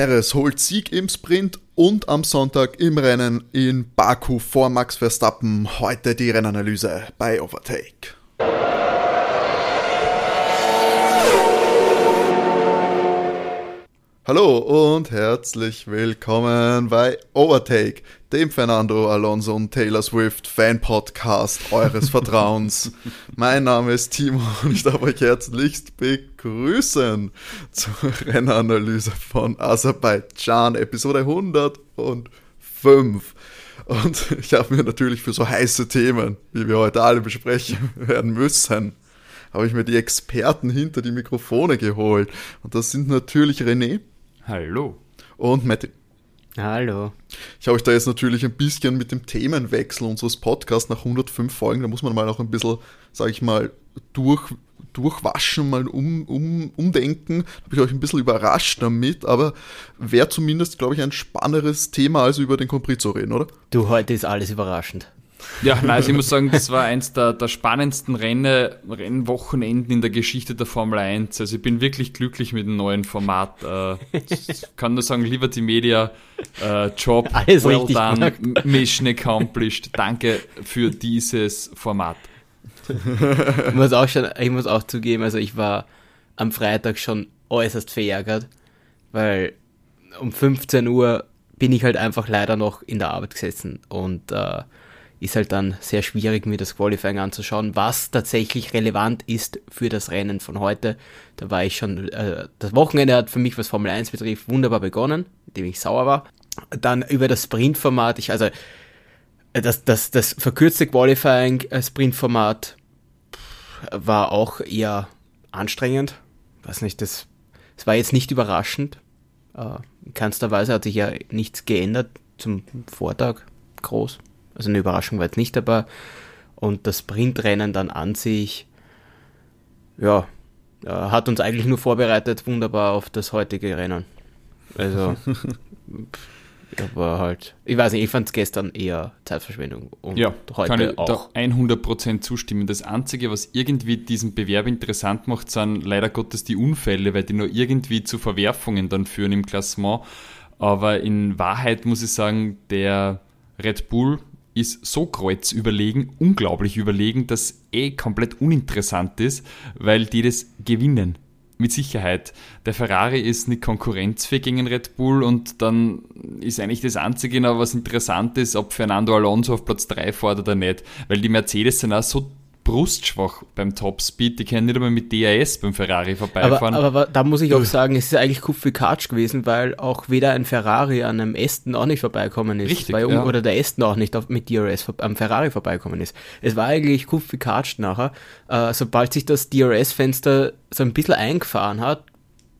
Perez holt Sieg im Sprint und am Sonntag im Rennen in Baku vor Max Verstappen. Heute die Rennanalyse bei Overtake. Hallo und herzlich willkommen bei Overtake, dem Fernando Alonso und Taylor Swift Fan Podcast eures Vertrauens. mein Name ist Timo und ich darf euch herzlichst begrüßen zur Rennanalyse von Aserbaidschan, Episode 105. Und ich habe mir natürlich für so heiße Themen, wie wir heute alle besprechen werden müssen, habe ich mir die Experten hinter die Mikrofone geholt. Und das sind natürlich René. Hallo. Und Matti. Hallo. Ich habe euch da jetzt natürlich ein bisschen mit dem Themenwechsel unseres Podcasts nach 105 Folgen, da muss man mal auch ein bisschen, sage ich mal, durch, durchwaschen, mal um, um, umdenken. Habe ich euch ein bisschen überrascht damit, aber wäre zumindest, glaube ich, ein spannenderes Thema, als über den Compris zu reden, oder? Du, heute ist alles überraschend. Ja, nein, also ich muss sagen, das war eins der, der spannendsten Renne, Rennwochenenden in der Geschichte der Formel 1. Also ich bin wirklich glücklich mit dem neuen Format. Äh, kann nur sagen, Liberty Media, äh, Job, Alles well done, gemacht. Mission accomplished. Danke für dieses Format. Ich muss auch schon, ich muss auch zugeben, also ich war am Freitag schon äußerst verärgert, weil um 15 Uhr bin ich halt einfach leider noch in der Arbeit gesessen und äh, ist halt dann sehr schwierig, mir das Qualifying anzuschauen, was tatsächlich relevant ist für das Rennen von heute. Da war ich schon, äh, das Wochenende hat für mich, was Formel 1 betrifft, wunderbar begonnen, indem ich sauer war. Dann über das Sprintformat, ich, also das, das, das verkürzte Qualifying äh, war auch eher anstrengend. Weiß nicht, das, das war jetzt nicht überraschend. Äh, in keinster Weise hat sich ja nichts geändert zum Vortag groß. Also eine Überraschung war jetzt nicht dabei. Und das Sprintrennen dann an sich, ja, äh, hat uns eigentlich nur vorbereitet, wunderbar auf das heutige Rennen. Also, aber halt, ich weiß nicht, ich fand es gestern eher Zeitverschwendung. Und Ja, heute kann ich auch. da 100% zustimmen. Das Einzige, was irgendwie diesen Bewerb interessant macht, sind leider Gottes die Unfälle, weil die nur irgendwie zu Verwerfungen dann führen im Klassement. Aber in Wahrheit muss ich sagen, der Red Bull ist so kreuzüberlegen, unglaublich überlegen, dass eh komplett uninteressant ist, weil die das gewinnen. Mit Sicherheit. Der Ferrari ist nicht konkurrenzfähig gegen Red Bull und dann ist eigentlich das Einzige was interessant ist, ob Fernando Alonso auf Platz 3 fährt oder nicht. Weil die Mercedes sind auch so brustschwach beim Topspeed, die können nicht einmal mit DRS beim Ferrari vorbeifahren. aber, aber da muss ich auch sagen, es ist eigentlich Kupfikatsch gewesen, weil auch weder ein Ferrari an einem Aston auch nicht vorbeikommen ist. Richtig, weil, ja. Oder der Aston auch nicht auf, mit DRS am Ferrari vorbeikommen ist. Es war eigentlich Kupfikatsch nachher. Äh, sobald sich das DRS-Fenster so ein bisschen eingefahren hat,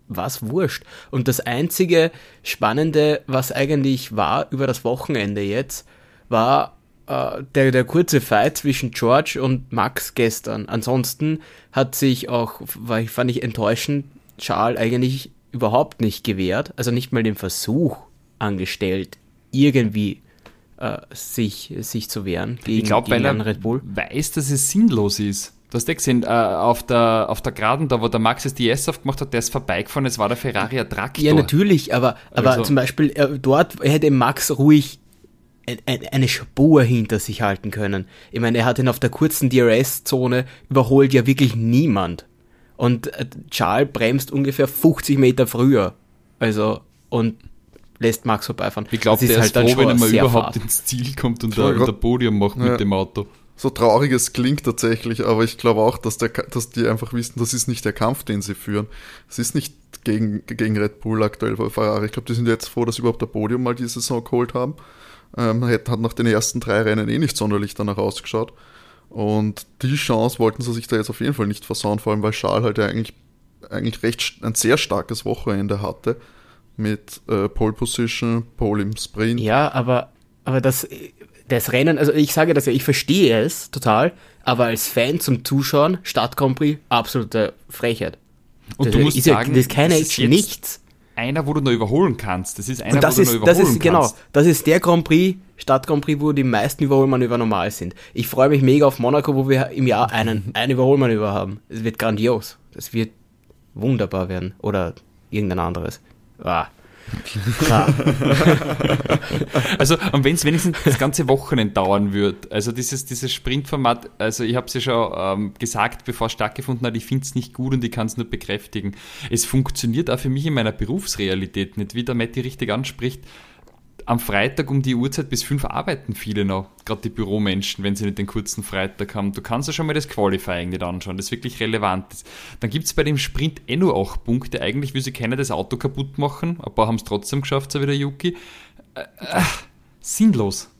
war es wurscht. Und das einzige Spannende, was eigentlich war über das Wochenende jetzt, war äh, der, der kurze Fight zwischen George und Max gestern. Ansonsten hat sich auch, war, ich- fand ich enttäuschend, Charles eigentlich überhaupt nicht gewehrt, also nicht mal den Versuch angestellt, irgendwie äh, sich, sich zu wehren gegen, ich glaube, gegen weil er Red Bull. weiß, dass es sinnlos ist. Du hast ja gesehen, äh, auf, der, auf der Geraden, da wo der Max das DS aufgemacht hat, der ist vorbeigefahren, es war der Ferrari ein Traktor. Ja, natürlich, aber, aber Also- zum Beispiel äh, dort hätte Max ruhig eine Spur hinter sich halten können. Ich meine, er hat ihn auf der kurzen DRS-Zone überholt ja wirklich niemand. Und äh, Charles bremst ungefähr 50 Meter früher. Also, und lässt Max vorbeifahren. Ich glaube, der ist dann froh, wenn er mal überhaupt fad. ins Ziel kommt und ein grad- Podium macht Ja. mit dem Auto. So traurig es klingt tatsächlich, aber ich glaube auch, dass, der, dass die einfach wissen, das ist nicht der Kampf, den sie führen. Es ist nicht gegen, gegen Red Bull aktuell vor Ferrari. Ich glaube, die sind jetzt froh, dass sie überhaupt ein Podium mal diese Saison geholt haben. Ähm, hat, hat nach den ersten drei Rennen eh nicht sonderlich danach ausgeschaut. Und die Chance wollten sie sich da jetzt auf jeden Fall nicht versauen, vor allem weil Charles halt ja eigentlich, eigentlich recht ein sehr starkes Wochenende hatte. Mit äh, Pole Position, Pole im Sprint. Ja, aber, aber das, das Rennen, also ich sage das ja, ich verstehe es total, aber als Fan zum Zuschauen, Stadt Grand Prix, absolute Frechheit. Und das du musst ist ja, sagen, das ist keine das ist Action, jetzt nichts. Einer, wo du noch überholen kannst. Das ist einer, Und das wo du noch ist, das überholen ist, genau, kannst. das ist der Grand Prix, Stadt Grand Prix, wo die meisten Überholmanöver normal sind. Ich freue mich mega auf Monaco, wo wir im Jahr einen, ein Überholmanöver haben. Es wird grandios. Das wird wunderbar werden. Oder irgendein anderes. Ah. also, und wenn es wenigstens das ganze Wochenende dauern würde, also dieses, dieses Sprintformat, also ich habe es ja schon ähm, gesagt, bevor es stattgefunden hat, ich finde es nicht gut und ich kann es nur bekräftigen. Es funktioniert auch für mich in meiner Berufsrealität nicht, wie der Matti richtig anspricht am Freitag um die Uhrzeit bis fünf arbeiten viele noch, gerade die Büromenschen, wenn sie nicht den kurzen Freitag haben. Du kannst ja schon mal das Qualifying nicht anschauen, das wirklich relevant ist. Dann gibt es bei dem Sprint eh nur acht Punkte. Eigentlich will sie keiner das Auto kaputt machen. Ein paar haben es trotzdem geschafft, so wie der Yuki. Äh, äh, sinnlos.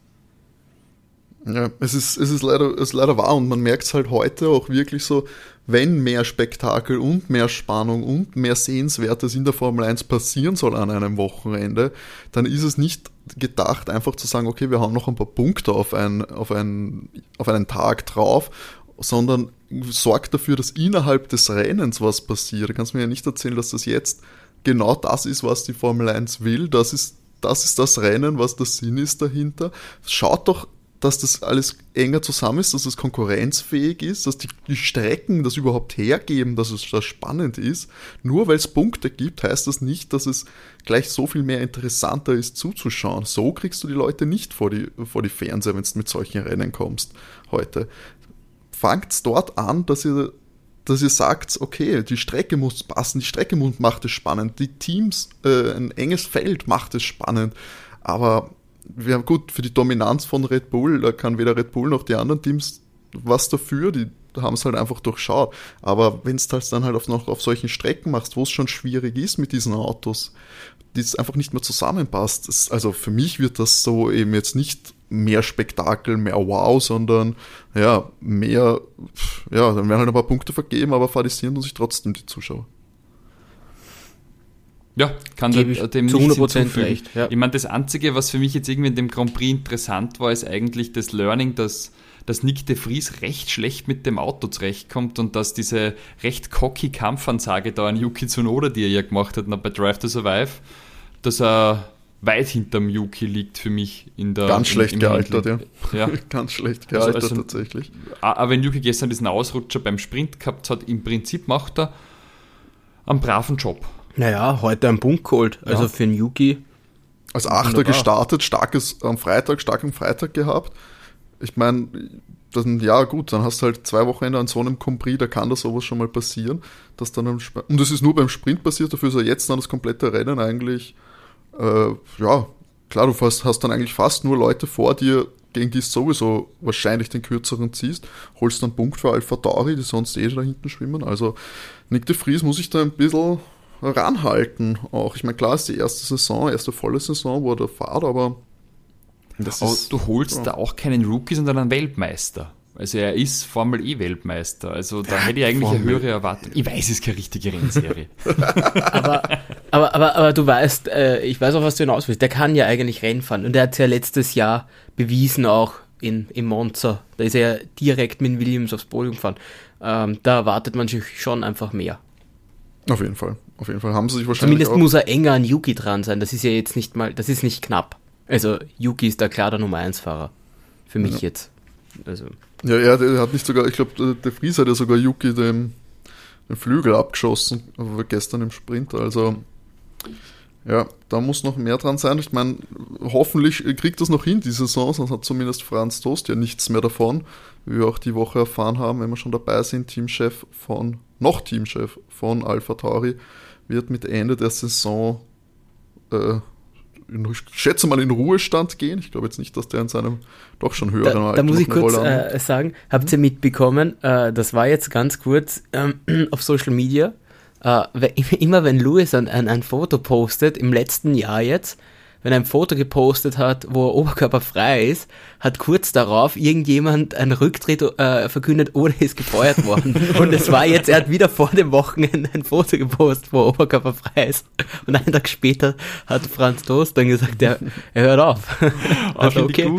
Ja, es ist, es ist leider, es ist leider wahr und man merkt es halt heute auch wirklich so, wenn mehr Spektakel und mehr Spannung und mehr Sehenswertes in der Formel 1 passieren soll an einem Wochenende, dann ist es nicht gedacht, einfach zu sagen, okay, wir haben noch ein paar Punkte auf, ein, auf, ein, auf einen Tag drauf, sondern sorgt dafür, dass innerhalb des Rennens was passiert. Du kannst mir ja nicht erzählen, dass das jetzt genau das ist, was die Formel 1 will. Das ist das ist das Rennen, was der Sinn ist dahinter. Schaut doch dass das alles enger zusammen ist, dass es konkurrenzfähig ist, dass die, die Strecken das überhaupt hergeben, dass es das spannend ist. Nur weil es Punkte gibt, heißt das nicht, dass es gleich so viel mehr interessanter ist zuzuschauen. So kriegst du die Leute nicht vor die, vor die Fernseher, wenn du mit solchen Rennen kommst heute. Fangt dort an, dass ihr dass ihr sagt, okay, die Strecke muss passen, die Strecke macht es spannend, die Teams, äh, ein enges Feld macht es spannend, aber wir haben gut, für die Dominanz von Red Bull, da kann weder Red Bull noch die anderen Teams was dafür, die haben es halt einfach durchschaut. Aber wenn es halt dann halt auf, noch auf solchen Strecken machst, wo es schon schwierig ist mit diesen Autos, die es einfach nicht mehr zusammenpasst, das, also für mich wird das so eben jetzt nicht mehr Spektakel, mehr Wow, sondern ja, mehr, ja, dann werden halt ein paar Punkte vergeben, aber fadisieren sich trotzdem die Zuschauer. Ja, kann Gebe ich dem zu 100% recht. Ja. Ich meine, das Einzige, was für mich jetzt irgendwie in dem Grand Prix interessant war, ist eigentlich das Learning, dass, dass Nick de Vries recht schlecht mit dem Auto zurechtkommt und dass diese recht cocky Kampfansage da an Yuki Tsunoda, die er ja gemacht hat, bei Drive to Survive, dass er weit hinterm Yuki liegt für mich in der. Ganz schlecht im gealtert, ja. ja. Ganz schlecht gealtert also, also, tatsächlich. Aber wenn Yuki gestern diesen Ausrutscher beim Sprint gehabt hat, im Prinzip macht er einen braven Job. Naja, heute ein Punkt geholt. Also ja. für den Yuki. Als Achter gestartet, starkes am Freitag, stark am Freitag gehabt. Ich meine, dann, ja gut, dann hast du halt zwei Wochenende an so einem Compris, da kann das sowas schon mal passieren. Dass dann und das ist nur beim Sprint passiert, dafür ist er jetzt dann das komplette Rennen eigentlich, äh, ja, klar, du hast, hast dann eigentlich fast nur Leute vor dir, gegen die es sowieso wahrscheinlich den kürzeren ziehst, holst dann Punkt für Alpha Tauri, die sonst eh da hinten schwimmen. Also Nick de Vries muss ich da ein bisschen ranhalten auch. Ich meine, klar ist die erste Saison, erste volle Saison, wo er fahrt, aber ist, du holst ja. da auch keinen Rookie, sondern einen Weltmeister. Also er ist Formel E-Weltmeister. Also da hätte ich eigentlich Formel. eine höhere Erwartung. Ich weiß, es ist keine richtige Rennserie. aber, aber, aber, aber du weißt, äh, ich weiß auch, was du hinaus willst. Der kann ja eigentlich Rennen fahren. Und er hat es ja letztes Jahr bewiesen auch in, in Monza. Da ist er direkt mit Williams aufs Podium gefahren. Ähm, da erwartet man sich schon einfach mehr. Auf jeden Fall. Auf jeden Fall haben sie sich wahrscheinlich. Zumindest muss er enger an Yuki dran sein. Das ist ja jetzt nicht mal, das ist nicht knapp. Also Yuki ist da klar der Nummer 1 Fahrer. Für mich ja. jetzt. Also. Ja, er, der hat nicht sogar, ich glaube, der Fries hat ja sogar Yuki den, den Flügel abgeschossen, gestern im Sprint. Also ja, da muss noch mehr dran sein. Ich meine, hoffentlich kriegt das noch hin, die Saison, sonst hat zumindest Franz Toast ja nichts mehr davon, wie wir auch die Woche erfahren haben, wenn wir schon dabei sind, Teamchef von, noch Teamchef von Alpha Tauri wird mit Ende der Saison, äh, in, ich schätze mal, in Ruhestand gehen. Ich glaube jetzt nicht, dass der in seinem doch schon höheren da, Alter Da muss ich kurz äh, sagen, habt ihr mitbekommen, äh, das war jetzt ganz kurz ähm, auf Social Media, äh, immer wenn Louis ein, ein, ein Foto postet, im letzten Jahr jetzt, wenn er ein Foto gepostet hat, wo er oberkörperfrei ist, hat kurz darauf irgendjemand einen Rücktritt äh, verkündet oder ist gefeuert worden. Und es war jetzt, er hat wieder vor dem Wochenende ein Foto gepostet, wo er oberkörperfrei ist. Und einen Tag später hat Franz Toast dann gesagt, er, er hört auf. also, okay.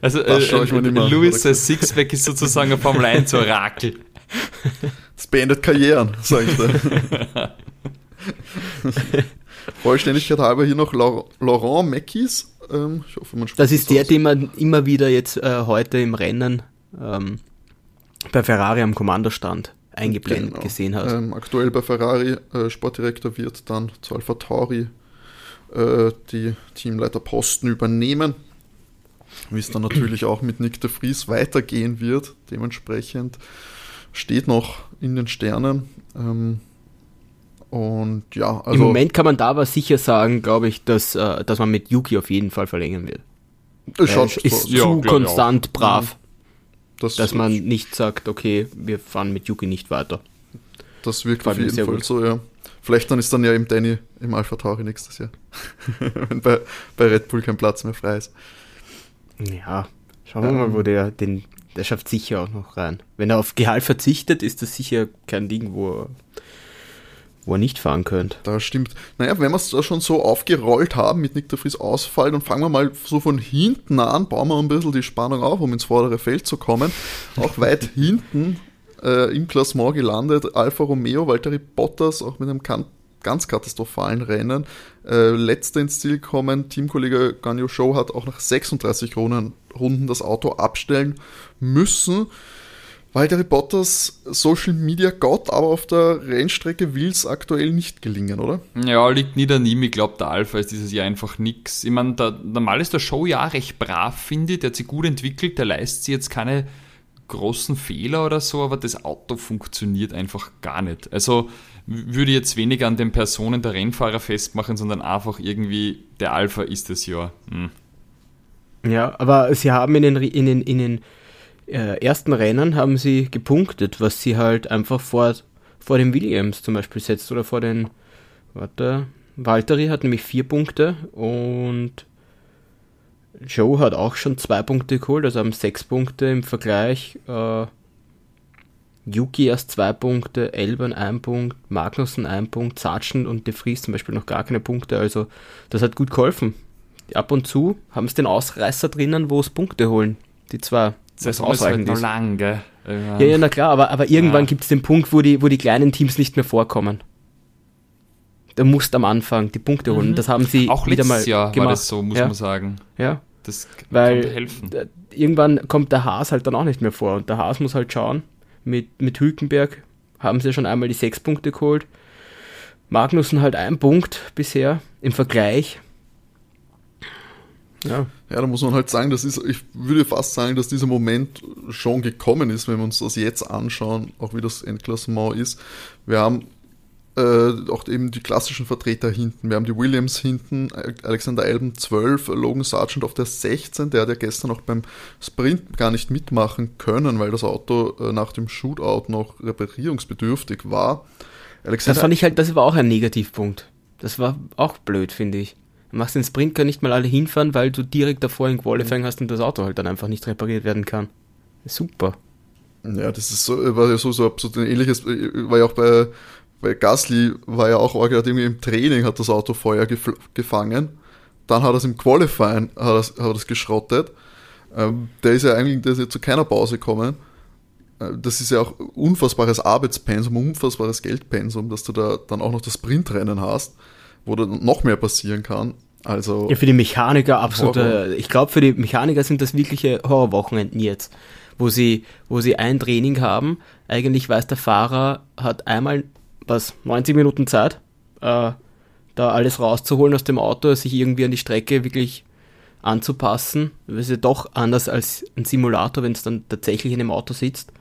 Also äh, äh, Louis Sixpack ist sozusagen ein Formel 1 Orakel. Das beendet Karrieren, sag ich da. Vollständigkeit halber hier noch Laurent Mackies. Ähm, ich hoffe, man Das ist der, aus. den man immer wieder jetzt äh, heute im Rennen ähm, bei Ferrari am Kommandostand eingeblendet genau. gesehen hat. Ähm, aktuell bei Ferrari äh, Sportdirektor wird dann zu Alpha Tauri äh, die Teamleiterposten übernehmen. Wie es dann natürlich auch mit Nick de Vries weitergehen wird. Dementsprechend steht noch in den Sternen. Ähm, und ja, also. Im Moment kann man da aber sicher sagen, glaube ich, dass, äh, dass man mit Yuki auf jeden Fall verlängern wird. Das schaut ist so, zu ja, konstant brav, das dass man nicht sagt, okay, wir fahren mit Yuki nicht weiter. Das wirkt auf jeden Fall gut. so, ja. Vielleicht dann ist dann ja im Danny im Alpha Tauri nächstes Jahr. Wenn bei, bei Red Bull kein Platz mehr frei ist. Ja, schauen wir ähm, mal, wo der den. Der schafft sicher auch noch rein. Wenn er auf Gehalt verzichtet, ist das sicher kein Ding, wo er, wo er nicht fahren könnte. Das stimmt. Naja, wenn wir es da schon so aufgerollt haben mit Nick de Vries Ausfall, dann fangen wir mal so von hinten an, bauen wir ein bisschen die Spannung auf, um ins vordere Feld zu kommen. Auch weit hinten äh, im Klassement gelandet. Alfa Romeo, Valtteri Bottas, auch mit einem kan ganz katastrophalen Rennen. Äh, letzter ins Ziel kommen. Teamkollege Ganyo Show hat auch nach 36 Runden, Runden das Auto abstellen müssen. Valtteri Bottas, Social Media Gott, aber auf der Rennstrecke will es aktuell nicht gelingen, oder? Ja, liegt nie an ihm. Ich glaube, der Alpha ist dieses Jahr einfach nix. Ich meine, normal ist der Show ja recht brav, finde ich. Der hat sich gut entwickelt, der leistet sich jetzt keine großen Fehler oder so, aber das Auto funktioniert einfach gar nicht. Also würde ich jetzt weniger an den Personen der Rennfahrer festmachen, sondern einfach irgendwie, der Alpha ist das ja. Hm. Ja, aber sie haben in den, in den, in den äh, ersten Rennen haben sie gepunktet, was sie halt einfach vor, vor dem Williams zum Beispiel setzt oder vor den, warte, Valtteri hat nämlich vier Punkte und Joe hat auch schon zwei Punkte geholt, also haben sechs Punkte im Vergleich. Äh, Yuki erst zwei Punkte, Elban ein Punkt, Magnussen ein Punkt, Sargent und De Vries zum Beispiel noch gar keine Punkte. Also das hat gut geholfen. Ab und zu haben es den Ausreißer drinnen, wo es Punkte holen. Die zwei. Das ist ausreichend halt noch lang, gell? Ja, ja, na klar, aber, aber irgendwann ja. gibt es den Punkt, wo die, wo die kleinen Teams nicht mehr vorkommen. Da musst am Anfang die Punkte holen. Mhm. Das haben sie auch wieder mal Jahr gemacht. war das so, muss ja. man sagen. Ja, das Weil helfen. Irgendwann kommt der Haas halt dann auch nicht mehr vor und der Haas muss halt schauen. Mit, mit Hülkenberg haben sie schon einmal die sechs Punkte geholt. Magnussen halt ein Punkt bisher im Vergleich. Ja. ja, da muss man halt sagen, das ist, ich würde fast sagen, dass dieser Moment schon gekommen ist, wenn wir uns das jetzt anschauen, auch wie das Endklassement ist. Wir haben äh, auch eben die klassischen Vertreter hinten. Wir haben die Williams hinten, Alexander Alben 12, Logan Sargent auf der 16, der hat ja gestern auch beim Sprint gar nicht mitmachen können, weil das Auto äh, nach dem Shootout noch reparierungsbedürftig war. Alexander das fand ich halt, das war auch ein Negativpunkt. Das war auch blöd, finde ich. Machst den Sprint gar nicht mal alle hinfahren, weil du direkt davor ein Qualifying hast und das Auto halt dann einfach nicht repariert werden kann. Super. Ja, das ist so, war ja so, so absolut ein ähnliches, war ja auch bei weil Gasly war ja auch gerade irgendwie im Training, hat das Auto Feuer gefangen. Dann hat er es im Qualifying hat er, hat es geschrottet. Ähm, der ist ja eigentlich der ist ja zu keiner Pause gekommen. Äh, das ist ja auch unfassbares Arbeitspensum, unfassbares Geldpensum, dass du da dann auch noch das Sprintrennen hast, wo dann noch mehr passieren kann. Also ja, für die Mechaniker absolut. Ich glaube, für die Mechaniker sind das wirkliche Horrorwochenenden jetzt, wo sie, wo sie ein Training haben. Eigentlich weiß der Fahrer, hat einmal was, 90 Minuten Zeit, äh, da alles rauszuholen aus dem Auto, sich irgendwie an die Strecke wirklich anzupassen. Das ist ja doch anders als ein Simulator, wenn es dann tatsächlich in dem Auto sitzt.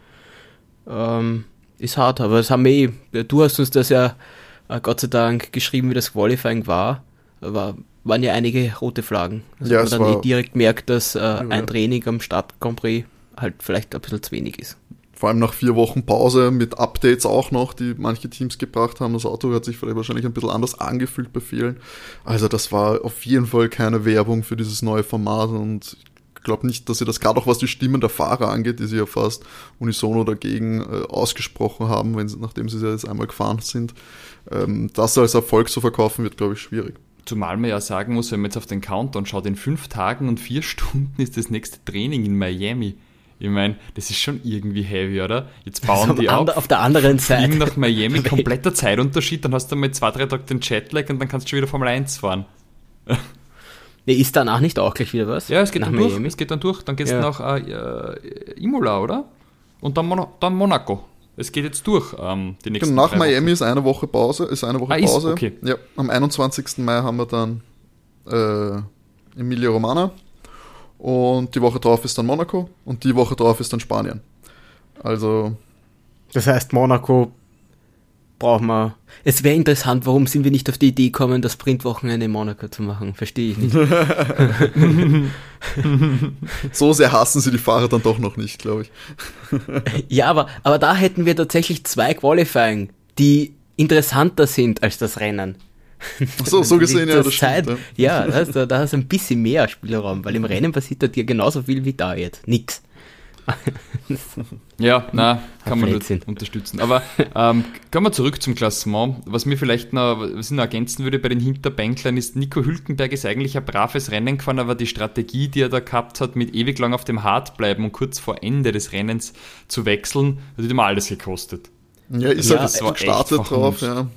Ähm, ist hart, aber das haben wir eh, du hast uns das ja Gott sei Dank geschrieben, wie das Qualifying war. war waren ja einige rote Flaggen. Also ja, man dann eh direkt merkt, dass äh, ein Training am Start Grand Prix halt vielleicht ein bisschen zu wenig ist vor allem nach vier Wochen Pause mit Updates auch noch, die manche Teams gebracht haben. Das Auto hat sich vielleicht wahrscheinlich ein bisschen anders angefühlt bei vielen. Also das war auf jeden Fall keine Werbung für dieses neue Format und ich glaube nicht, dass sie das gerade auch was die Stimmen der Fahrer angeht, die sie ja fast unisono dagegen äh, ausgesprochen haben, wenn sie, nachdem sie jetzt einmal gefahren sind. Ähm, das als Erfolg zu verkaufen wird, glaube ich, schwierig. Zumal man ja sagen muss, wenn man jetzt auf den Countdown schaut, in fünf Tagen und vier Stunden ist das nächste Training in Miami. Ich meine, das ist schon irgendwie heavy, oder? Jetzt bauen also die auf, auf der anderen Seite. nach Miami, kompletter Zeitunterschied, dann hast du mal zwei, drei Tage den Jetlag und dann kannst du schon wieder Formel 1 fahren. Nee, ist danach nicht auch gleich wieder was? Ja, es geht nach dann Miami. durch. Es geht dann durch. Dann geht es ja. nach äh, äh, Imola, oder? Und dann, Mon dann Monaco. Es geht jetzt durch. Ähm, die nächsten genau, nach Miami Wochen. ist eine Woche Pause. Ist eine Woche ah, Pause. Ist, okay. Ja, am 21. Mai haben wir dann äh, Emilia Romana und die Woche drauf ist dann Monaco und die Woche drauf ist dann Spanien. Also. Das heißt, Monaco brauchen wir. Es wäre interessant, warum sind wir nicht auf die Idee gekommen, das Sprintwochenende in Monaco zu machen? Verstehe ich nicht. so sehr hassen sie die Fahrer dann doch noch nicht, glaube ich. ja, aber, aber da hätten wir tatsächlich zwei Qualifying, die interessanter sind als das Rennen. Ach so, so gesehen, ja, das Zeit, stimmt. Ja, ja da, da hast du ein bisschen mehr Spielraum, weil im Rennen passiert da dir genauso viel wie da jetzt. Nix. ja, na, kann man nicht unterstützen. Aber ähm, kommen wir zurück zum Klassement. Was mir vielleicht noch, was ich noch ergänzen würde bei den Hinterbänklern ist, Nico Hülkenberg ist eigentlich ein braves Rennen gefahren, aber die Strategie, die er da gehabt hat, mit ewig lang auf dem Hart bleiben und kurz vor Ende des Rennens zu wechseln, hat ihm alles gekostet. Ja, ist ja, halt gestartet drauf, ja.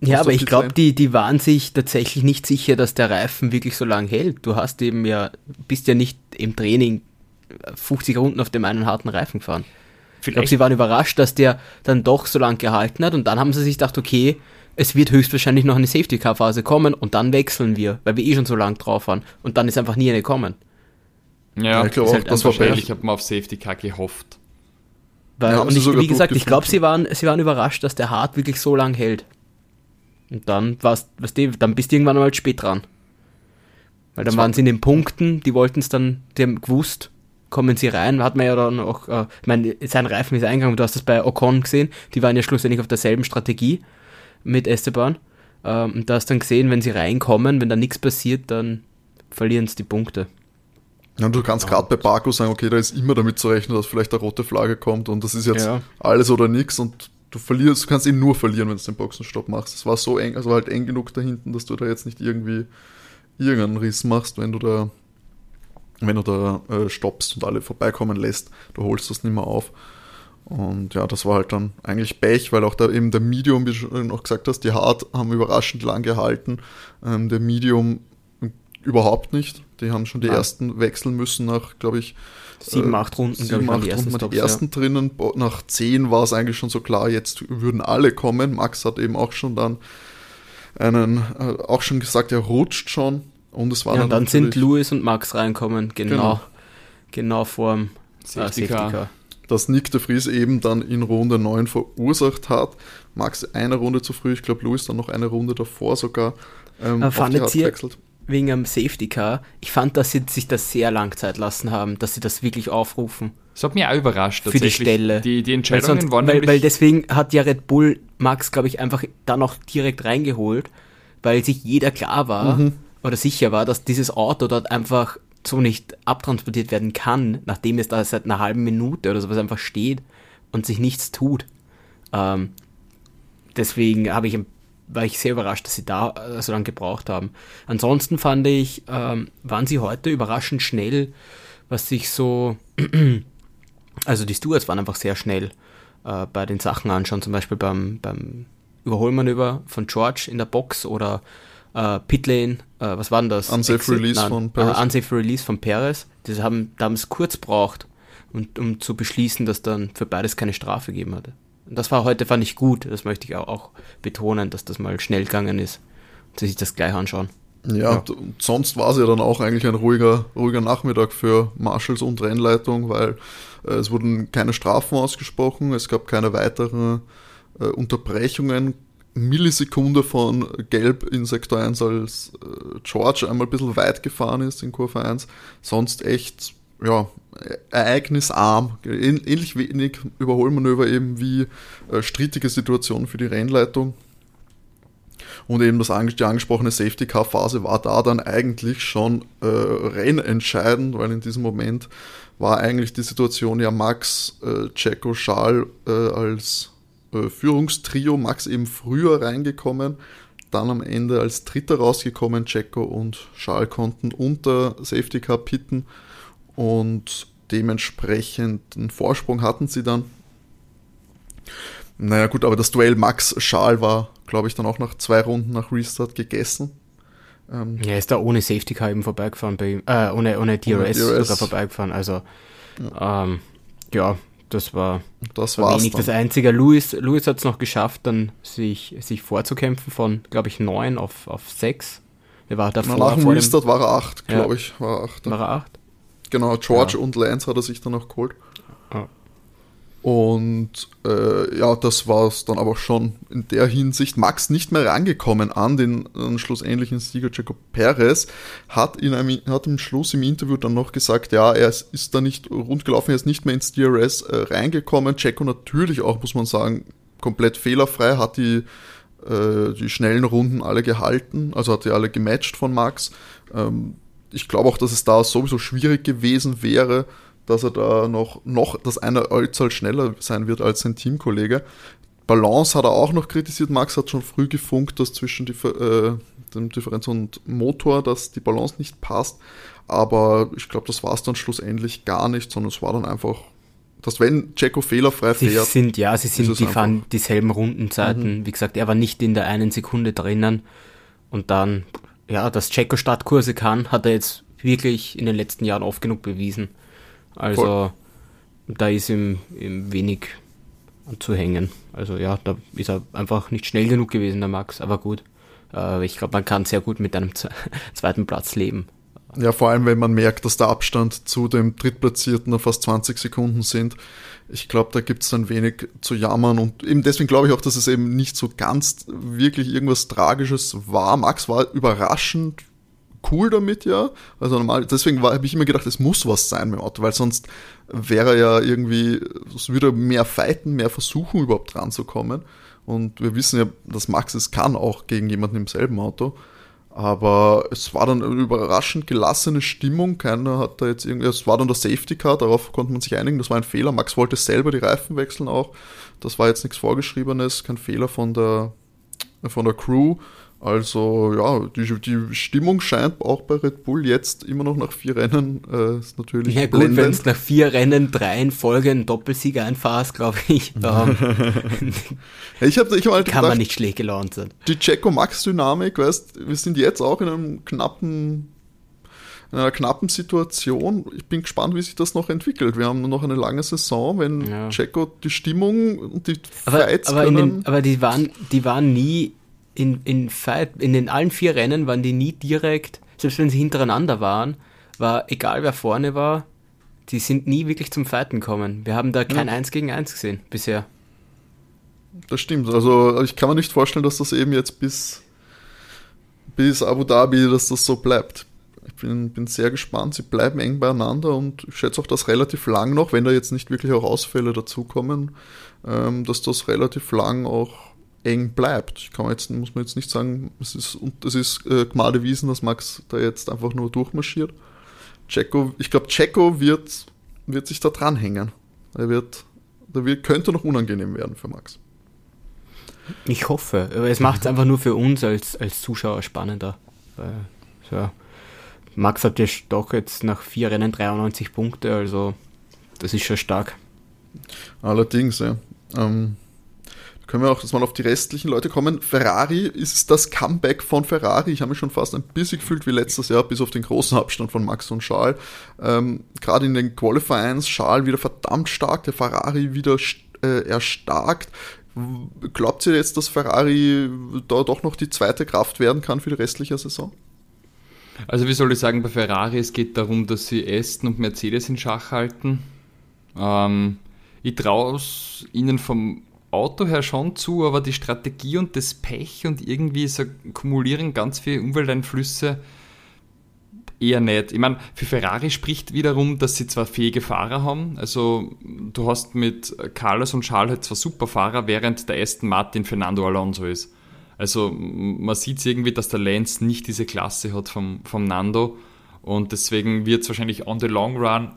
Ja, aber ich glaube, die, die waren sich tatsächlich nicht sicher, dass der Reifen wirklich so lang hält. Du hast eben ja, bist ja nicht im Training 50 Runden auf dem einen harten Reifen gefahren. Vielleicht. Ich glaube, sie waren überrascht, dass der dann doch so lange gehalten hat und dann haben sie sich gedacht, okay, es wird höchstwahrscheinlich noch eine Safety-Car-Phase kommen und dann wechseln wir, weil wir eh schon so lang drauf waren und dann ist einfach nie eine kommen. Ja, ich glaube halt das war. Ich habe mal auf Safety-Car gehofft. Weil, ja, und ich, wie gesagt, ich glaube, sie waren, sie waren überrascht, dass der Hart wirklich so lang hält. Und dann war's, weißt du, dann bist du irgendwann mal spät dran. Weil dann das waren sie in den Punkten, die wollten es dann, die haben gewusst, kommen sie rein, hat man ja dann auch, äh, ich meine, sein Reifen ist eingegangen, du hast das bei Ocon gesehen, die waren ja schlussendlich auf derselben Strategie mit Esteban. Ähm, und da hast dann gesehen, wenn sie reinkommen, wenn da nichts passiert, dann verlieren sie die Punkte. Ja, du kannst gerade bei Baku sagen, okay, da ist immer damit zu rechnen, dass vielleicht eine rote Flagge kommt und das ist jetzt ja. alles oder nichts und du verlierst, du kannst ihn nur verlieren, wenn du den Boxenstopp machst. Es war so eng, also halt eng genug da hinten, dass du da jetzt nicht irgendwie irgendeinen Riss machst, wenn du da wenn du da äh, stoppst und alle vorbeikommen lässt, du holst das nicht mehr auf. Und ja, das war halt dann eigentlich Pech, weil auch da eben der Medium, wie du noch gesagt hast, die Hard haben überraschend lang gehalten. Ähm, der Medium überhaupt nicht. Die haben schon die ja. ersten wechseln müssen nach, glaube ich, sieben, äh, acht Runden, sieben, acht die ersten, Runden, die ersten ja. drinnen. Nach zehn war es eigentlich schon so klar, jetzt würden alle kommen. Max hat eben auch schon dann einen, äh, auch schon gesagt, er rutscht schon. Und es war ja, dann, dann sind Louis und Max reinkommen, genau, genau, genau vorm Safety, äh, Safety Car. Dass Nick de Vries eben dann in Runde 9 verursacht hat. Max eine Runde zu früh, ich glaube Louis dann noch eine Runde davor sogar ähm, auf die Hard wechselt wegen einem Safety Car. Ich fand, dass sie sich das sehr lang Zeit lassen haben, dass sie das wirklich aufrufen. Das hat mich auch überrascht. Für die Stelle. Die, die Entscheidungen sonst, waren weil, weil deswegen hat ja Red Bull Max, glaube ich, einfach dann auch direkt reingeholt, weil sich jeder klar war, mhm oder sicher war, dass dieses Auto dort einfach so nicht abtransportiert werden kann, nachdem es da seit einer halben Minute oder sowas einfach steht und sich nichts tut. Ähm, deswegen ich, war ich sehr überrascht, dass sie da äh, so lange gebraucht haben. Ansonsten fand ich, ähm, waren sie heute überraschend schnell, was sich so, also die Stewards waren einfach sehr schnell äh, bei den Sachen anschauen, zum Beispiel beim, beim Überholmanöver von George in der Box oder äh, Pitlane, äh, was war denn das? Unsafe Exit? Release Nein, von Perez. Äh, unsafe Release von Perez. Das haben damals kurz braucht, um, um zu beschließen, dass dann für beides keine Strafe gegeben hatte. Und das war heute, fand ich gut. Das möchte ich auch, auch betonen, dass das mal schnell gegangen ist. Und sie sich das gleich anschauen. Ja, ja. sonst war es ja dann auch eigentlich ein ruhiger, ruhiger Nachmittag für Marshalls und Rennleitung, weil äh, es wurden keine Strafen ausgesprochen, es gab keine weiteren äh, Unterbrechungen, Millisekunde von Gelb in Sektor 1, als äh, George einmal ein bisschen weit gefahren ist in Kurve 1. Sonst echt, ja, ereignisarm. Ähnlich wenig Überholmanöver eben wie äh, strittige Situationen für die Rennleitung. Und eben das die angesprochene Safety Car Phase war da dann eigentlich schon äh, rennentscheidend, weil in diesem Moment war eigentlich die Situation ja Max, äh, Checo, Charles äh, als äh, Führungstrio, Max eben früher reingekommen, dann am Ende als Dritter rausgekommen, Checo und Charles konnten unter Safety Car pitten und dementsprechend einen Vorsprung hatten sie dann. Naja gut, aber das Duell Max-Charles war, glaube ich, dann auch nach zwei Runden nach Restart gegessen. Ähm, ja, ist da ohne Safety Car eben vorbeigefahren, bei, äh, ohne, ohne DRS, ohne DRS. sogar vorbeigefahren. Also, ja, ähm, ja das war, das war wenig. Dann. Das Einzige, Louis, Louis hat es noch geschafft, dann sich, sich vorzukämpfen von, glaube ich, 9 auf, auf 6 Wer war davor? nach dem Restart war er 8, Ja. glaube ich. War er 8. War er acht? Genau, George Ja. und Lance hat er sich dann noch geholt. Ja. Und äh, ja, das war es dann aber schon in der Hinsicht. Max nicht mehr rangekommen an den äh, schlussendlichen Sieger Jacob Perez, hat, in einem, hat im Schluss im Interview dann noch gesagt, ja, er ist, ist da nicht rund gelaufen, er ist nicht mehr ins DRS äh, reingekommen. Checo natürlich auch, muss man sagen, komplett fehlerfrei, hat die, äh, die schnellen Runden alle gehalten, also hat die alle gematcht von Max. Ähm, ich glaube auch, dass es da sowieso schwierig gewesen wäre, dass er da noch, noch dass einer Allzahl schneller sein wird als sein Teamkollege. Balance hat er auch noch kritisiert. Max hat schon früh gefunkt, dass zwischen äh, dem Differenz und Motor, dass die Balance nicht passt. Aber ich glaube, das war es dann schlussendlich gar nicht, sondern es war dann einfach, dass wenn Checo fehlerfrei Sie fährt, sind, ja, sie sind, die fahren dieselben Rundenzeiten. Wie gesagt, er war nicht in der einen Sekunde drinnen. Und dann, ja, dass Checo Startkurse kann, hat er jetzt wirklich in den letzten Jahren oft genug bewiesen. Also, da ist ihm, ihm wenig zu hängen. Also, ja, da ist er einfach nicht schnell genug gewesen, der Max. Aber gut. Äh, ich glaube, man kann sehr gut mit einem zweiten Platz leben. Ja, vor allem, wenn man merkt, dass der Abstand zu dem Drittplatzierten noch fast 20 Sekunden sind. Ich glaube, da gibt es dann wenig zu jammern und eben deswegen glaube ich auch, dass es eben nicht so ganz wirklich irgendwas Tragisches war. Max war überraschend cool damit, ja. Also normal, deswegen habe ich immer gedacht, es muss was sein mit dem Auto, weil sonst wäre er ja irgendwie, es würde mehr fighten, mehr versuchen, überhaupt ranzukommen. Und wir wissen ja, dass Max es kann, auch gegen jemanden im selben Auto. Aber es war dann eine überraschend gelassene Stimmung. Keiner hat da jetzt irgendwie. Es war dann der Safety Car, darauf konnte man sich einigen. Das war ein Fehler. Max wollte selber die Reifen wechseln auch. Das war jetzt nichts Vorgeschriebenes, kein Fehler von der, von der Crew. Also ja, die, die Stimmung scheint auch bei Red Bull jetzt immer noch nach vier Rennen äh, ist natürlich Ja gut, wenn es nach vier Rennen drei in Folge einen Doppelsieg einfahrst, glaube ich, ähm, Ich habe ich hab halt kann gedacht, man nicht schlecht gelaunt sein. die Checo-Max-Dynamik, weißt, wir sind jetzt auch in einem knappen, in einer knappen Situation. Ich bin gespannt, wie sich das noch entwickelt. Wir haben noch eine lange Saison, wenn Ja. Checo die Stimmung und die Aber, Fights aber, können. den, aber die waren, die waren nie in, in Fight, in den allen vier Rennen waren die nie direkt, selbst wenn sie hintereinander waren, war egal wer vorne war, die sind nie wirklich zum Fighten gekommen. Wir haben da kein Ja. Eins gegen Eins gesehen bisher. Das stimmt. Also ich kann mir nicht vorstellen, dass das eben jetzt bis, bis Abu Dhabi, dass das so bleibt. Ich bin, bin sehr gespannt. Sie bleiben eng beieinander und ich schätze auch, dass relativ lang noch, wenn da jetzt nicht wirklich auch Ausfälle dazukommen, ähm, dass das relativ lang auch eng bleibt. Ich kann jetzt, muss man jetzt nicht sagen, es ist, und es ist äh, Gmade Wiesen, dass Max da jetzt einfach nur durchmarschiert. Checo, ich glaube, Checo wird, wird sich da dranhängen. Er wird, da wird, könnte noch unangenehm werden für Max. Ich hoffe, aber es macht es einfach nur für uns als, als Zuschauer spannender. Weil, so, Max hat ja doch jetzt nach vier Rennen 93 Punkte, also das ist schon stark. Allerdings, ja. Ähm, können wir auch jetzt mal auf die restlichen Leute kommen. Ferrari ist das Comeback von Ferrari. Ich habe mich schon fast ein bisschen gefühlt wie letztes Jahr, bis auf den großen Abstand von Max und Charles. Ähm, Gerade in den Qualifyings, Charles wieder verdammt stark, der Ferrari wieder äh, erstarkt. Glaubt ihr jetzt, dass Ferrari da doch noch die zweite Kraft werden kann für die restliche Saison? Also wie soll ich sagen, bei Ferrari, es geht darum, dass sie Aston und Mercedes in Schach halten. Ähm, ich traue es ihnen vom Auto her schon zu, aber die Strategie und das Pech und irgendwie so kumulieren ganz viele Umwelteinflüsse eher nicht. Ich meine, für Ferrari spricht wiederum, dass sie zwar fähige Fahrer haben, also du hast mit Carlos und Charles halt zwar super Fahrer, während der Aston Martin Fernando Alonso ist. Also man sieht irgendwie, dass der Lance nicht diese Klasse hat vom, vom Nando und deswegen wird es wahrscheinlich on the long run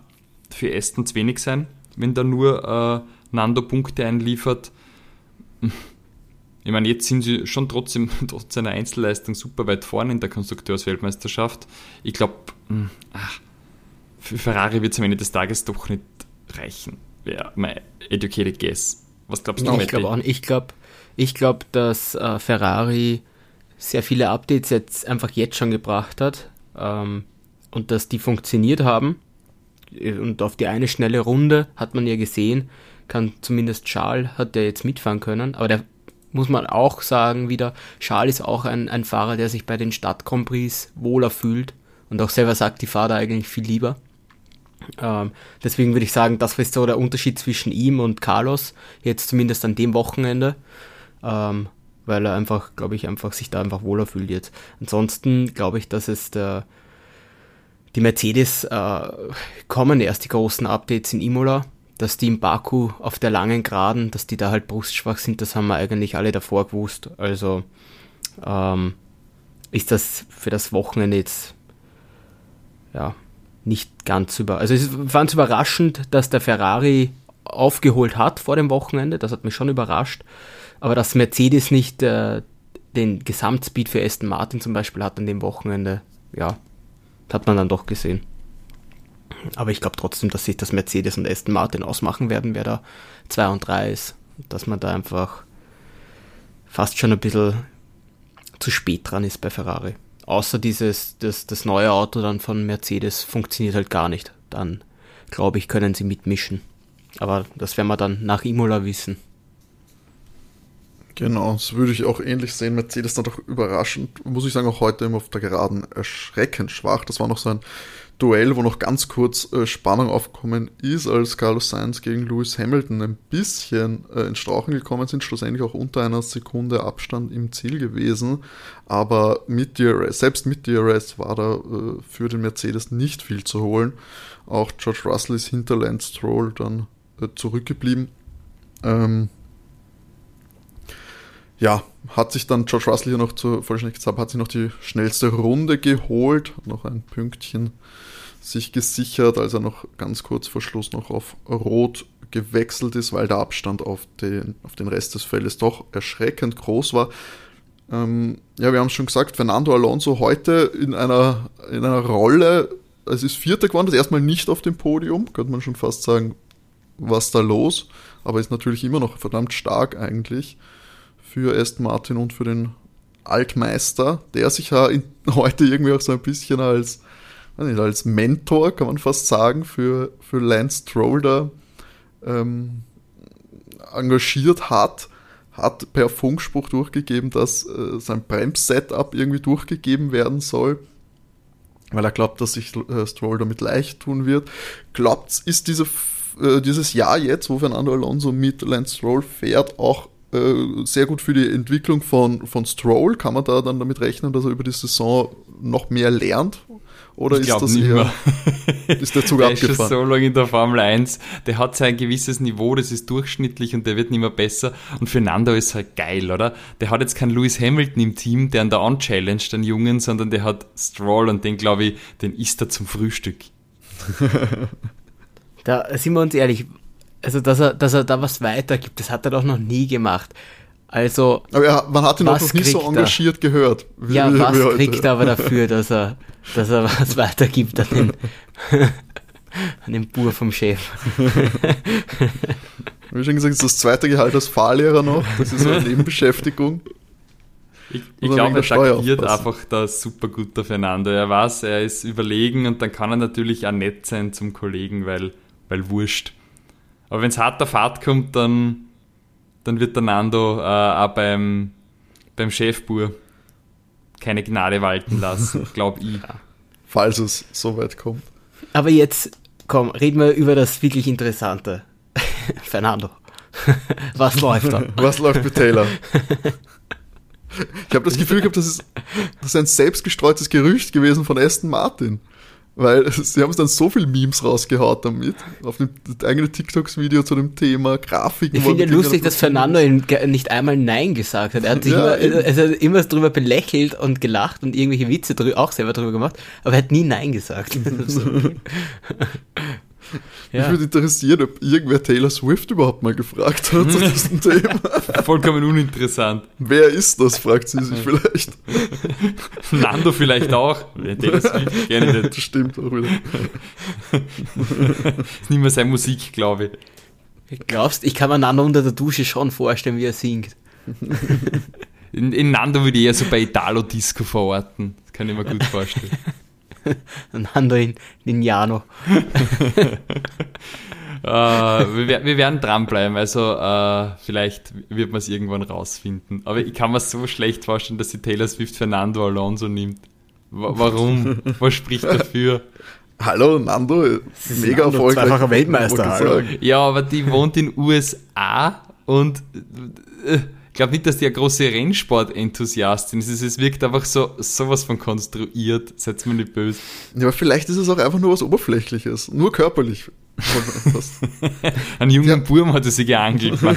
für Aston zu wenig sein, wenn da nur äh, Nando Punkte einliefert. Ich meine, jetzt sind sie schon trotzdem trotz seiner Einzelleistung super weit vorne in der Konstrukteursweltmeisterschaft. Ich glaube, für Ferrari wird es am Ende des Tages doch nicht reichen. Wäre mein educated guess. Was glaubst du, ich Matti? glaube. Ich glaube, ich glaub, dass äh, Ferrari sehr viele Updates jetzt einfach jetzt schon gebracht hat ähm, und dass die funktioniert haben. Und auf die eine schnelle Runde hat man ja gesehen, kann zumindest Charles hat der jetzt mitfahren können, aber der muss man auch sagen wieder, Charles ist auch ein, ein Fahrer, der sich bei den Stadt Grand Prix wohler fühlt und auch selber sagt, die fahrt eigentlich viel lieber. Ähm, deswegen würde ich sagen, das ist so der Unterschied zwischen ihm und Carlos, jetzt zumindest an dem Wochenende, ähm, weil er einfach, glaube ich, einfach sich da einfach wohler fühlt jetzt. Ansonsten glaube ich, dass es der, die Mercedes äh, kommen erst die großen Updates in Imola, dass die im Baku auf der langen Geraden, dass die da halt brustschwach sind, das haben wir eigentlich alle davor gewusst. Also ähm, ist das für das Wochenende jetzt ja nicht ganz über. Also ich fand es überraschend, dass der Ferrari aufgeholt hat vor dem Wochenende. Das hat mich schon überrascht. Aber dass Mercedes nicht äh, den Gesamtspeed für Aston Martin zum Beispiel hat an dem Wochenende, ja, hat man dann doch gesehen. Aber ich glaube trotzdem, dass sich das Mercedes und Aston Martin ausmachen werden, wer da 2 und 3 ist. Dass man da einfach fast schon ein bisschen zu spät dran ist bei Ferrari. Außer dieses, das, das neue Auto dann von Mercedes funktioniert halt gar nicht. Dann glaube ich, können sie mitmischen. Aber das werden wir dann nach Imola wissen. Genau, das würde ich auch ähnlich sehen. Mercedes dann doch überraschend, muss ich sagen, auch heute immer auf der Geraden erschreckend schwach. Das war noch so ein Duell, wo noch ganz kurz äh, Spannung aufgekommen ist, als Carlos Sainz gegen Lewis Hamilton ein bisschen äh, ins Strauchen gekommen sind, schlussendlich auch unter einer Sekunde Abstand im Ziel gewesen. Aber mit DRS, selbst mit DRS war da äh, für den Mercedes nicht viel zu holen. Auch George Russell ist hinter Lance Stroll dann äh, zurückgeblieben. Ähm, ja, hat sich dann George Russell hier noch zur Vollständigkeit hat sich noch die schnellste Runde geholt, noch ein Pünktchen sich gesichert, als er noch ganz kurz vor Schluss noch auf Rot gewechselt ist, weil der Abstand auf den, auf den Rest des Feldes doch erschreckend groß war. Ähm, ja, wir haben es schon gesagt, Fernando Alonso heute in einer, in einer Rolle, es ist Vierter geworden, das erstmal nicht auf dem Podium, könnte man schon fast sagen, was da los, aber ist natürlich immer noch verdammt stark eigentlich für Aston Martin und für den Altmeister, der sich ja in, heute irgendwie auch so ein bisschen als, nicht, als Mentor, kann man fast sagen, für, für Lance Stroll da ähm, engagiert hat, hat per Funkspruch durchgegeben, dass äh, sein Bremssetup irgendwie durchgegeben werden soll, weil er glaubt, dass sich äh, Stroll damit leicht tun wird. Glaubt, ist diese, äh, dieses Jahr jetzt, wo Fernando Alonso mit Lance Stroll fährt, auch äh, sehr gut für die Entwicklung von, von Stroll. Kann man da dann damit rechnen, dass er über die Saison noch mehr lernt? Oder ich ist das eher, ist der Zug der abgefahren? ist schon so lange in der Formel 1, der hat sein gewisses Niveau, das ist durchschnittlich und der wird nicht mehr besser. Und Fernando ist halt geil, oder? Der hat jetzt keinen Lewis Hamilton im Team, der an der On-Challenge den Jungen, sondern der hat Stroll und den, glaube ich, den isst er zum Frühstück. da sind wir uns ehrlich, also dass er, dass er da was weitergibt, das hat er doch noch nie gemacht. Also. Aber ja, man hat ihn auch noch nie so engagiert er? gehört. Wie, ja, wie was heute. kriegt er aber dafür, dass er, dass er was weitergibt an den, an den Bur vom Chef? Wie schon gesagt, ist das zweite Gehalt als Fahrlehrer noch. Das ist so eine Nebenbeschäftigung. Ich, ich glaube, er taktiert einfach da super gut der Fernando. Er weiß, er ist überlegen und dann kann er natürlich auch nett sein zum Kollegen, weil, weil wurscht. Aber wenn es hart auf hart kommt, dann, dann wird der Nando äh, auch beim, beim Chefbur keine Gnade walten lassen, glaube ich. Falls es so weit kommt. Aber jetzt, komm, reden wir über das wirklich Interessante. Fernando. Was läuft da? Was läuft mit Taylor? Ich habe das Gefühl gehabt, das ist, das ist ein selbstgestreutes Gerücht gewesen von Aston Martin. Weil sie haben es dann so viel Memes rausgehaut damit. Auf dem eigenen TikToks-Video zu dem Thema Grafiken. Ich finde ja lustig, dass Fernando nicht einmal Nein gesagt hat. Er hat sich ja, immer, er hat immer drüber belächelt und gelacht und irgendwelche Witze auch selber drüber gemacht, aber er hat nie Nein gesagt. Ja. Mich würde interessieren, ob irgendwer Taylor Swift überhaupt mal gefragt hat zu diesem Thema. Vollkommen uninteressant. Wer ist das, fragt sie sich vielleicht. Nando vielleicht auch. Taylor Swift, gerne nicht. Stimmt auch wieder. ist nicht mehr seine Musik, glaube ich. Glaubst, ich kann mir Nando unter der Dusche schon vorstellen, wie er singt. In, in Nando würde ich eher so bei Italo-Disco verorten. Das kann ich mir gut vorstellen. Nando in Nignano. wir, wir, werden dranbleiben, also uh, vielleicht wird man es irgendwann rausfinden. Aber ich kann mir so schlecht vorstellen, dass die Taylor Swift Fernando Alonso nimmt. W warum? Was spricht dafür? Hallo, Nando, mega erfolgreich. Zweifacher Weltmeister. Ja, aber die wohnt in USA und äh, glaube nicht, dass die eine große Rennsport-Enthusiastin ist. Es wirkt einfach so sowas von konstruiert. Seid mir nicht böse. Ja, aber vielleicht ist es auch einfach nur was Oberflächliches. Nur körperlich. Ein junger ja. Burm hat sie geangelt.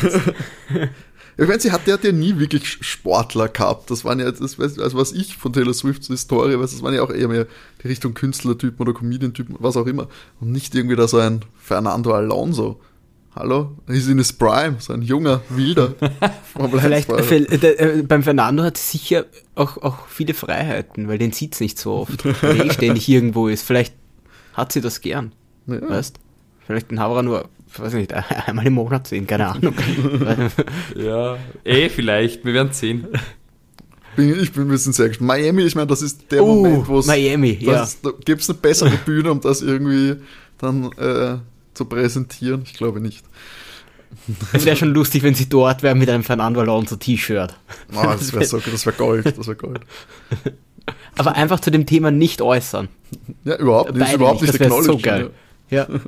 Ich meine, sie hat ja, nie wirklich Sportler gehabt. Das waren ja, das, also was ich von Taylor Swifts Historie weiß, das waren ja auch eher mehr die Richtung Künstlertypen oder Comedian-Typen, was auch immer. Und nicht irgendwie da so ein Fernando Alonso. Hallo? He's in his prime, so ein junger, wilder Vielleicht, äh, beim Fernando hat sicher auch, auch viele Freiheiten, weil den sieht es nicht so oft, weil er eh ständig irgendwo ist. Vielleicht hat sie das gern. Ja. Weißt? Vielleicht den Havara nur weiß nicht, einmal im Monat sehen, keine Ahnung. ja, eh, vielleicht, wir werden sehen. Bin, ich bin ein bisschen sehr gespannt. Miami, ich meine, das ist der uh, Moment, wo es. Miami, ja. Da gibt es eine bessere Bühne, um das irgendwie dann äh, zu präsentieren? Ich glaube nicht. Es wäre schon lustig, wenn sie dort wären mit einem Fernando Alonso T-Shirt. Oh, das wäre so, das wär Gold, das wäre Gold. Aber einfach zu dem Thema nicht äußern. Ja, überhaupt nicht. Überhaupt nicht, nicht das so geil. Ja.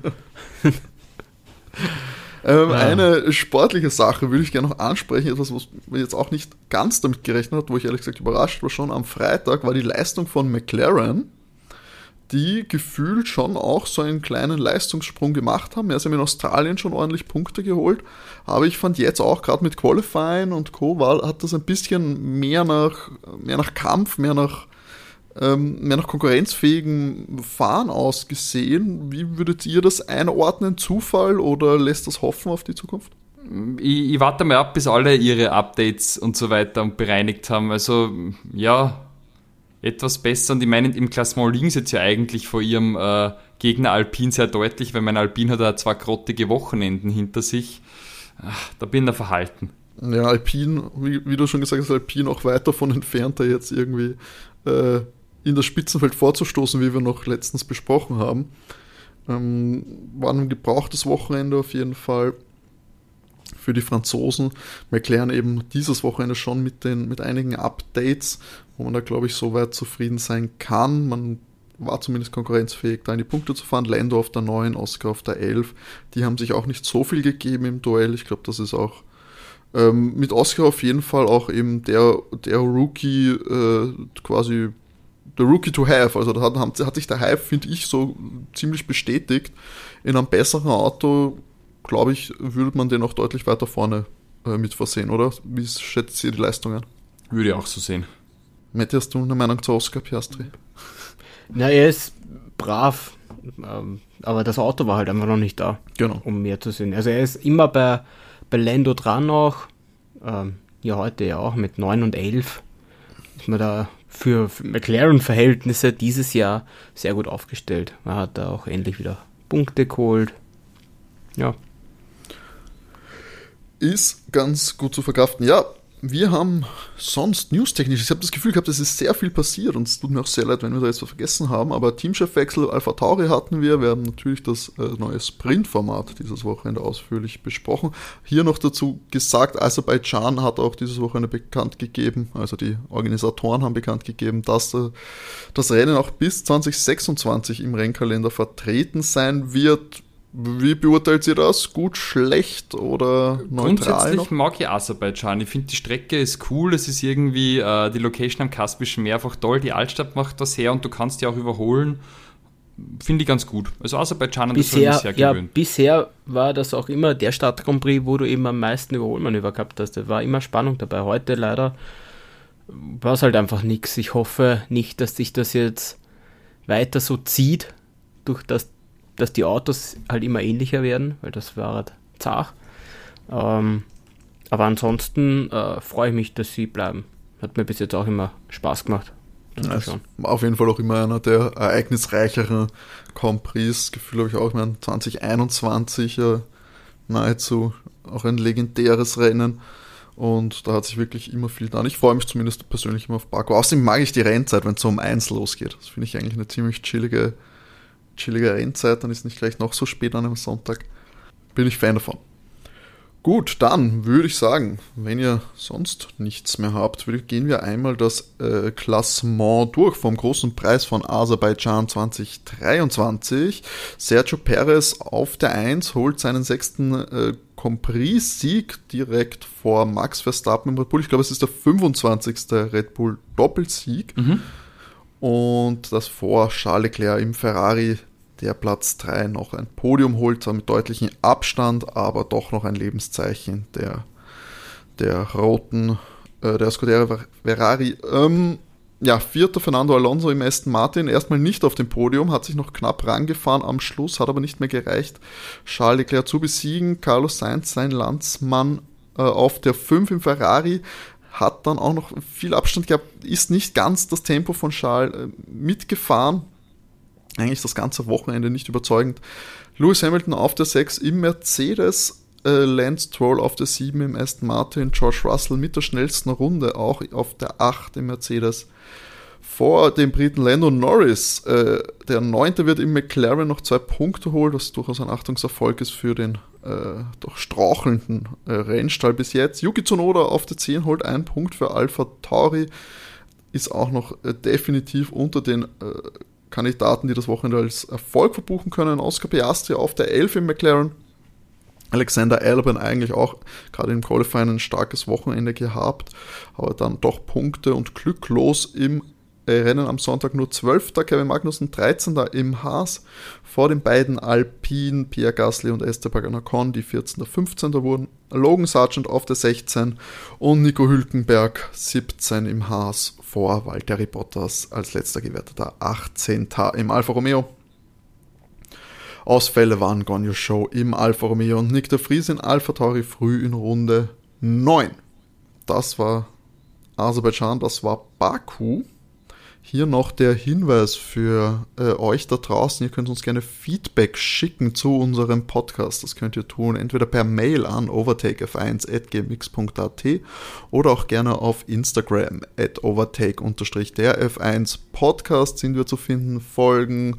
Ähm, ja. Eine sportliche Sache würde ich gerne noch ansprechen, etwas, was man jetzt auch nicht ganz damit gerechnet hat, wo ich ehrlich gesagt überrascht war, schon am Freitag war die Leistung von McLaren, die gefühlt schon auch so einen kleinen Leistungssprung gemacht haben. Ja, sie haben in Australien schon ordentlich Punkte geholt, aber ich fand jetzt auch gerade mit Qualifying und Co. War, hat das ein bisschen mehr nach, mehr nach Kampf, mehr nach ähm, mehr nach konkurrenzfähigen Fahren ausgesehen. Wie würdet ihr das einordnen? Zufall oder lässt das hoffen auf die Zukunft? Ich, ich warte mal ab, bis alle ihre Updates und so weiter bereinigt haben. Also ja, etwas besser. Und ich meine, im Klassement liegen sie jetzt ja eigentlich vor ihrem äh, Gegner Alpin sehr deutlich, weil mein Alpin hat ja zwei grottige Wochenenden hinter sich. Ach, da bin ich verhalten. Ja, Alpin, wie, wie, du schon gesagt hast, Alpin auch weit davon entfernt, da jetzt irgendwie äh, in das Spitzenfeld vorzustoßen, wie wir noch letztens besprochen haben. Ähm, war ein gebrauchtes Wochenende auf jeden Fall für die Franzosen. McLaren eben dieses Wochenende schon mit, den, mit einigen Updates, wo man da, glaube ich, so weit zufrieden sein kann. Man war zumindest konkurrenzfähig, da in die Punkte zu fahren. Lando auf der 9, Oscar auf der 11. Die haben sich auch nicht so viel gegeben im Duell. Ich glaube, das ist auch ähm, mit Oscar auf jeden Fall auch eben der, der Rookie äh, quasi der Rookie to have. Also da hat, hat sich der Hype, finde ich, so ziemlich bestätigt. In einem besseren Auto, glaube ich, würde man den auch deutlich weiter vorne äh, mit versehen, oder? Wie schätzt ihr die Leistungen? Würde ich auch so sehen. Matti, hast du eine Meinung zu Oscar Piastri? Na, er ist brav, ähm, aber das Auto war halt einfach noch nicht da, genau. um mehr zu sehen. Also er ist immer bei, bei Lando dran noch, ähm, ja heute ja auch mit 9 und 11 ist man da für McLaren-Verhältnisse dieses Jahr sehr gut aufgestellt. Man hat da auch endlich wieder Punkte geholt. Ja. Ist ganz gut zu verkraften. Ja, wir haben sonst newstechnisch, ich habe das Gefühl gehabt, es ist sehr viel passiert und es tut mir auch sehr leid, wenn wir da jetzt was vergessen haben, aber Teamchefwechsel Alpha Tauri hatten wir, wir haben natürlich das äh, neue Sprint-Format dieses Wochenende ausführlich besprochen. Hier noch dazu gesagt, Aserbaidschan hat auch dieses Wochenende bekannt gegeben, also die Organisatoren haben bekannt gegeben, dass äh, das Rennen auch bis 2026 im Rennkalender vertreten sein wird wie beurteilt ihr das? Gut, schlecht oder neutral? Grundsätzlich noch? mag ich Aserbaidschan. Ich finde, die Strecke ist cool. Es ist irgendwie äh, die Location am Kaspischen Meer einfach toll. Die Altstadt macht das her und du kannst die auch überholen. Finde ich ganz gut. Also Aserbaidschan hat bisher, das sehr ja, gewöhnt. Bisher war das auch immer der Stadt Grand Prix, wo du eben am meisten Überholmanöver gehabt hast. Da war immer Spannung dabei. Heute leider war es halt einfach nichts. Ich hoffe nicht, dass sich das jetzt weiter so zieht, durch das dass die Autos halt immer ähnlicher werden, weil das war halt zart. Ähm, aber ansonsten äh, freue ich mich, dass sie bleiben. Hat mir bis jetzt auch immer Spaß gemacht. Ja, auf jeden Fall auch immer einer der ereignisreicheren Compris. Gefühl habe ich auch, ich meine, 2021 äh, nahezu auch ein legendäres Rennen. Und da hat sich wirklich immer viel getan. Ich freue mich zumindest persönlich immer auf Baku. Außerdem mag ich die Rennzeit, wenn es so um eins losgeht. Das finde ich eigentlich eine ziemlich chillige chillige Rennzeit, dann ist nicht gleich noch so spät an einem Sonntag. bin ich Fan davon. Gut, dann würde ich sagen, wenn ihr sonst nichts mehr habt, gehen wir einmal das äh, Klassement durch vom großen Preis von Aserbaidschan 2023. Sergio Perez auf der 1 holt seinen sechsten äh, Compris-Sieg direkt vor Max Verstappen im Red Bull. Ich glaube, es ist der 25. Red Bull Doppelsieg. Mhm. Und das vor Charles Leclerc im Ferrari der Platz 3 noch ein Podium holt, zwar mit deutlichem Abstand, aber doch noch ein Lebenszeichen der, der roten, äh, der Scuderia Ferrari. Ähm, ja, vierter Fernando Alonso im Aston Martin, erstmal nicht auf dem Podium, hat sich noch knapp rangefahren am Schluss, hat aber nicht mehr gereicht, Charles Leclerc zu besiegen. Carlos Sainz, sein Landsmann, äh, auf der 5 im Ferrari, hat dann auch noch viel Abstand gehabt, ist nicht ganz das Tempo von Charles äh, mitgefahren, eigentlich das ganze Wochenende nicht überzeugend. Lewis Hamilton auf der 6 im Mercedes, äh, Lance Stroll auf der 7 im Aston Martin, George Russell mit der schnellsten Runde auch auf der 8 im Mercedes. Vor dem Briten Lando Norris, äh, der Neunte wird im McLaren noch zwei Punkte holen, was durchaus ein Achtungserfolg ist für den äh, doch strauchelnden äh, Rennstall bis jetzt. Yuki Tsunoda auf der 10 holt einen Punkt für Alpha Tauri, ist auch noch äh, definitiv unter den äh, Kandidaten, die das Wochenende als Erfolg verbuchen können. Oscar Piastri auf der 11 im McLaren. Alexander Albon eigentlich auch gerade im Qualifying ein starkes Wochenende gehabt, aber dann doch Punkte und glücklos im Rennen am Sonntag nur 12. Kevin Magnussen 13. im Haas vor den beiden Alpinen Pierre Gasly und Esteban Ocon, die 14. und 15. wurden. Logan Sargent auf der 16 und Nico Hülkenberg 17 im Haas vor Valtteri Bottas als letzter gewerteter 18. im Alfa Romeo. Ausfälle waren Gonyo Show im Alfa Romeo und Nick de Vries in Alpha Tauri früh in Runde 9. Das war Aserbaidschan, das war Baku. Hier noch der Hinweis für äh, euch da draußen. Ihr könnt uns gerne Feedback schicken zu unserem Podcast. Das könnt ihr tun, entweder per Mail an overtakef1.gmx.at oder auch gerne auf Instagram at overtake-der F1 Podcast sind wir zu finden. Folgen,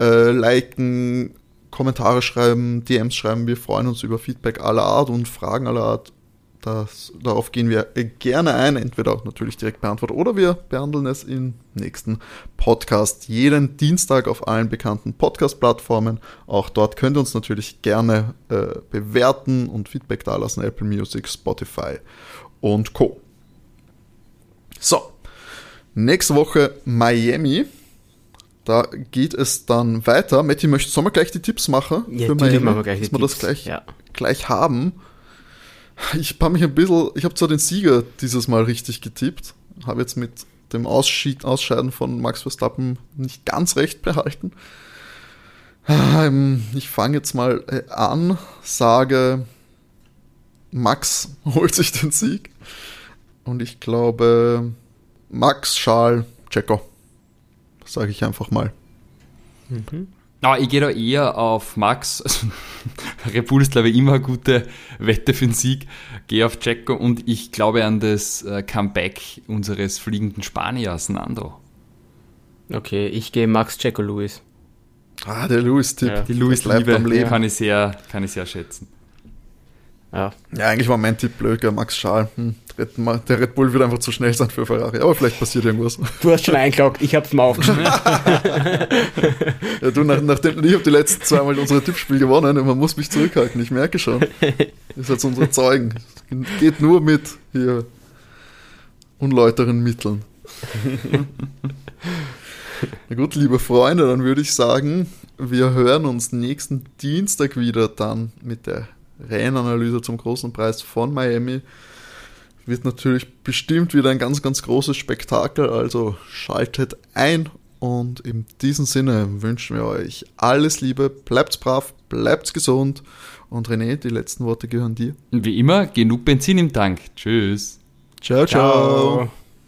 äh, liken, Kommentare schreiben, DMs schreiben. Wir freuen uns über Feedback aller Art und Fragen aller Art das, darauf gehen wir gerne ein, entweder auch natürlich direkt beantwortet oder wir behandeln es im nächsten Podcast. Jeden Dienstag auf allen bekannten Podcast-Plattformen. Auch dort könnt ihr uns natürlich gerne äh, bewerten und Feedback dalassen. Apple Music, Spotify und Co. So, nächste Woche Miami. Da geht es dann weiter. Matti, möchtest du mal gleich die Tipps machen? Ja, für Miami, machen wir gleich dass wir das gleich, ja. gleich haben. Ich habe mich ein bisschen, ich habe zwar den Sieger dieses Mal richtig getippt, habe jetzt mit dem Ausschied, Ausscheiden von Max Verstappen nicht ganz recht behalten. Ähm, ich fange jetzt mal äh, an, sage, Max holt sich den Sieg. Und ich glaube, Max, Charles, Checo. Sage ich einfach mal. Mhm. Aber ich gehe da eher auf Max. Also, Red Bull ist, glaube ich, immer eine gute Wette für den Sieg. Gehe auf Checo und ich glaube an das äh, Comeback unseres fliegenden Spaniers, Nando. Okay, ich gehe Max Checo Luis. Ah, der Luis-Tipp. Ja. Die Luis-Liebe kann, ich sehr, kann ich sehr schätzen. Ja. ja, eigentlich war mein Tipp blöd, Max Schal. Hm. Der Red Bull wird einfach zu schnell sein für Ferrari, aber vielleicht passiert irgendwas. Du hast schon eingeloggt, ich hab's mal aufgeschrieben. ja, du, nach, nachdem, ich habe die letzten zweimal unsere Tippspiel gewonnen und man muss mich zurückhalten, ich merke schon. Das ist jetzt unsere Zeugen. Geht nur mit hier unläuteren Mitteln. Na gut, liebe Freunde, dann würde ich sagen, wir hören uns nächsten Dienstag wieder dann mit der Rennanalyse zum großen Preis von Miami. Wird natürlich bestimmt wieder ein ganz, ganz großes Spektakel, also schaltet ein und in diesem Sinne wünschen wir euch alles Liebe, bleibt brav, bleibt gesund und René, die letzten Worte gehören dir. Wie immer, genug Benzin im Tank. Tschüss. ciao. ciao. ciao.